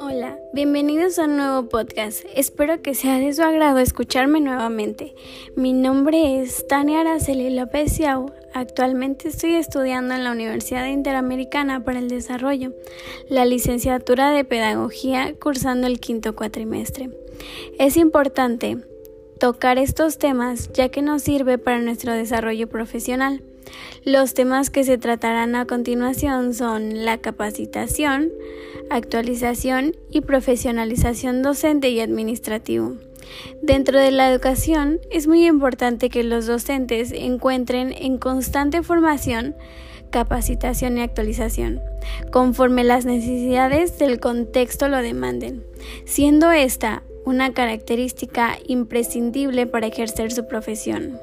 Hola, bienvenidos a un nuevo podcast. Espero que sea de su agrado escucharme nuevamente. Mi nombre es Tania Araceli López Yau. Actualmente estoy estudiando en la Universidad Interamericana para el Desarrollo, la licenciatura de Pedagogía, cursando el quinto cuatrimestre. Es importante tocar estos temas ya que nos sirve para nuestro desarrollo profesional. Los temas que se tratarán a continuación son la capacitación, actualización y profesionalización docente y administrativo. Dentro de la educación es muy importante que los docentes encuentren en constante formación, capacitación y actualización, conforme las necesidades del contexto lo demanden, siendo esta una característica imprescindible para ejercer su profesión.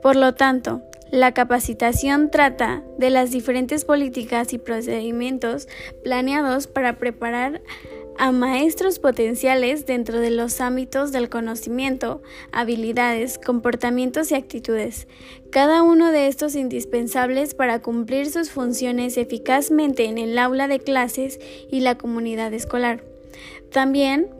Por lo tanto, la capacitación trata de las diferentes políticas y procedimientos planeados para preparar a maestros potenciales dentro de los ámbitos del conocimiento, habilidades, comportamientos y actitudes, cada uno de estos indispensables para cumplir sus funciones eficazmente en el aula de clases y la comunidad escolar. También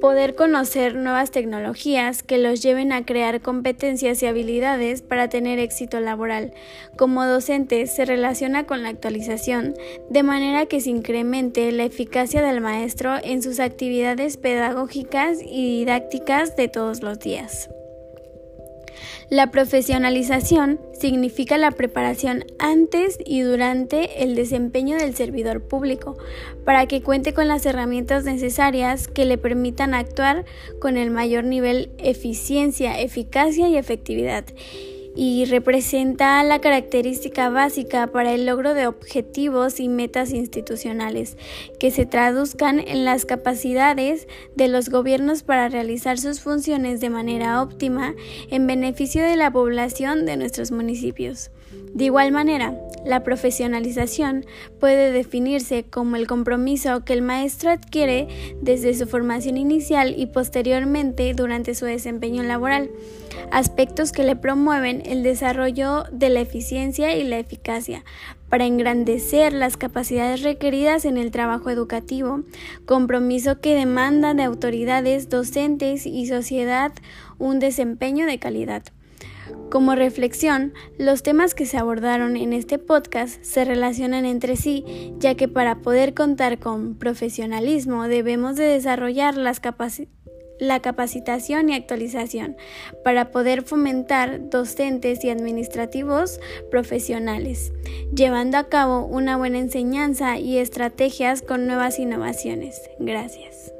poder conocer nuevas tecnologías que los lleven a crear competencias y habilidades para tener éxito laboral. Como docente se relaciona con la actualización, de manera que se incremente la eficacia del maestro en sus actividades pedagógicas y didácticas de todos los días. La profesionalización significa la preparación antes y durante el desempeño del servidor público para que cuente con las herramientas necesarias que le permitan actuar con el mayor nivel eficiencia, eficacia y efectividad y representa la característica básica para el logro de objetivos y metas institucionales que se traduzcan en las capacidades de los gobiernos para realizar sus funciones de manera óptima en beneficio de la población de nuestros municipios. De igual manera, la profesionalización puede definirse como el compromiso que el maestro adquiere desde su formación inicial y posteriormente durante su desempeño laboral, aspectos que le promueven el desarrollo de la eficiencia y la eficacia para engrandecer las capacidades requeridas en el trabajo educativo, compromiso que demanda de autoridades, docentes y sociedad un desempeño de calidad. Como reflexión, los temas que se abordaron en este podcast se relacionan entre sí, ya que para poder contar con profesionalismo debemos de desarrollar la capacitación y actualización para poder fomentar docentes y administrativos profesionales, llevando a cabo una buena enseñanza y estrategias con nuevas innovaciones. Gracias.